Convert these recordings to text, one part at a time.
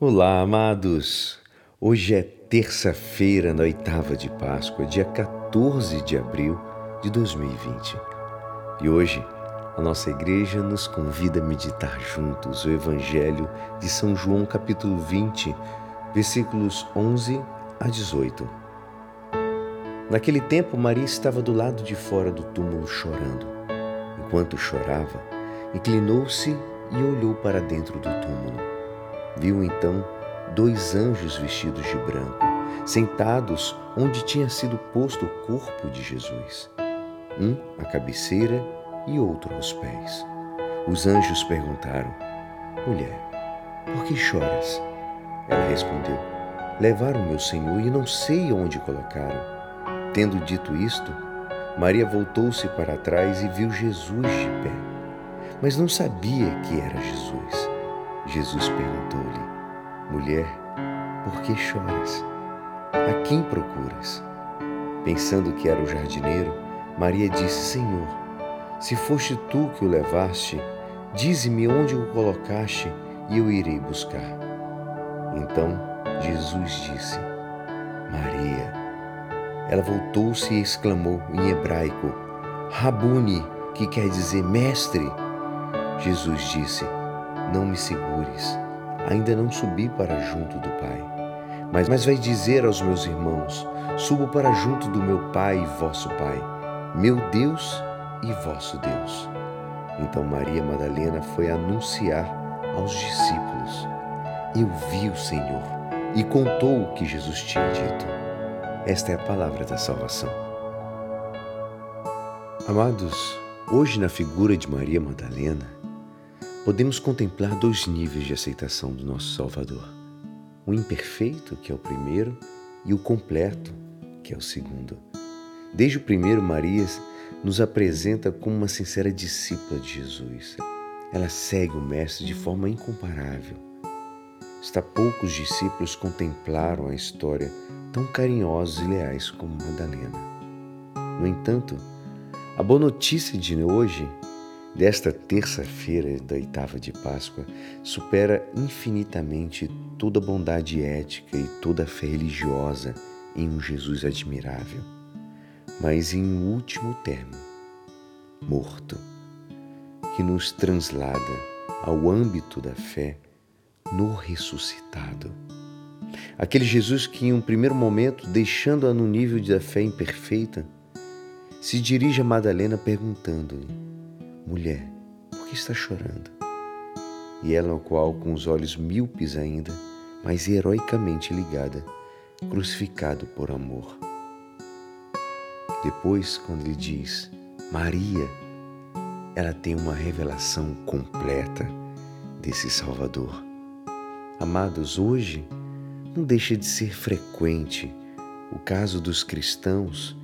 Olá, amados! Hoje é terça-feira, na oitava de Páscoa, dia 14 de abril de 2020. E hoje a nossa igreja nos convida a meditar juntos o Evangelho de São João, capítulo 20, versículos 11 a 18. Naquele tempo, Maria estava do lado de fora do túmulo chorando. Enquanto chorava, inclinou-se e olhou para dentro do túmulo Viu então dois anjos vestidos de branco, sentados onde tinha sido posto o corpo de Jesus, um à cabeceira e outro aos pés. Os anjos perguntaram: Mulher, por que choras? Ela respondeu: Levaram meu Senhor e não sei onde colocaram. Tendo dito isto, Maria voltou-se para trás e viu Jesus de pé, mas não sabia que era Jesus. Jesus perguntou-lhe: Mulher, por que choras? A quem procuras? Pensando que era o jardineiro, Maria disse: Senhor, se foste tu que o levaste, dize-me onde o colocaste e eu irei buscar. Então Jesus disse: Maria. Ela voltou-se e exclamou em hebraico: Rabuni, que quer dizer mestre. Jesus disse: não me segures, ainda não subi para junto do Pai. Mas, mas vai dizer aos meus irmãos: Subo para junto do meu Pai e vosso Pai, meu Deus e vosso Deus. Então Maria Madalena foi anunciar aos discípulos: Eu vi o Senhor e contou o que Jesus tinha dito. Esta é a palavra da salvação. Amados, hoje na figura de Maria Madalena, podemos contemplar dois níveis de aceitação do nosso Salvador: o imperfeito, que é o primeiro, e o completo, que é o segundo. Desde o primeiro, Maria nos apresenta como uma sincera discípula de Jesus. Ela segue o Mestre de forma incomparável. Está poucos discípulos contemplaram a história tão carinhosos e leais como Madalena. No entanto, a boa notícia de hoje desta terça-feira da oitava de Páscoa supera infinitamente toda bondade ética e toda fé religiosa em um Jesus admirável, mas em um último termo, morto, que nos translada ao âmbito da fé no ressuscitado. Aquele Jesus que, em um primeiro momento, deixando-a no nível da fé imperfeita, se dirige a Madalena perguntando-lhe: Mulher, por que está chorando? E ela, ao qual, com os olhos míopes ainda, mas heroicamente ligada, crucificado por amor. Depois, quando lhe diz Maria, ela tem uma revelação completa desse Salvador. Amados, hoje não deixa de ser frequente o caso dos cristãos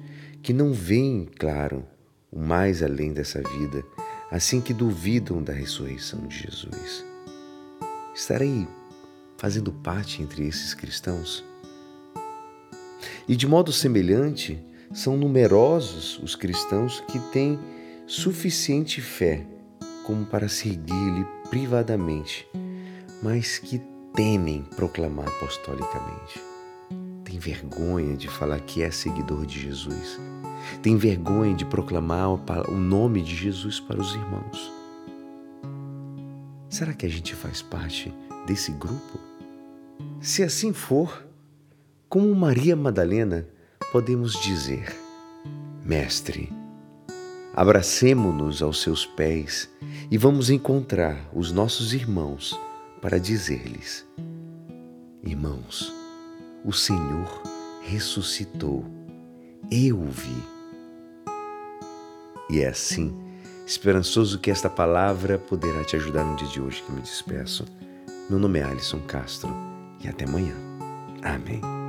que não veem, claro, o mais além dessa vida assim que duvidam da ressurreição de Jesus. Estarei fazendo parte entre esses cristãos? E de modo semelhante, são numerosos os cristãos que têm suficiente fé como para seguir-lhe privadamente, mas que temem proclamar apostolicamente. Tem vergonha de falar que é seguidor de Jesus tem vergonha de proclamar o nome de Jesus para os irmãos. Será que a gente faz parte desse grupo? Se assim for, como Maria Madalena, podemos dizer: Mestre, abracemo-nos aos seus pés e vamos encontrar os nossos irmãos para dizer-lhes: Irmãos, o Senhor ressuscitou, eu o vi. E é assim, esperançoso que esta palavra poderá te ajudar no dia de hoje que me despeço. Meu nome é Alisson Castro e até amanhã. Amém.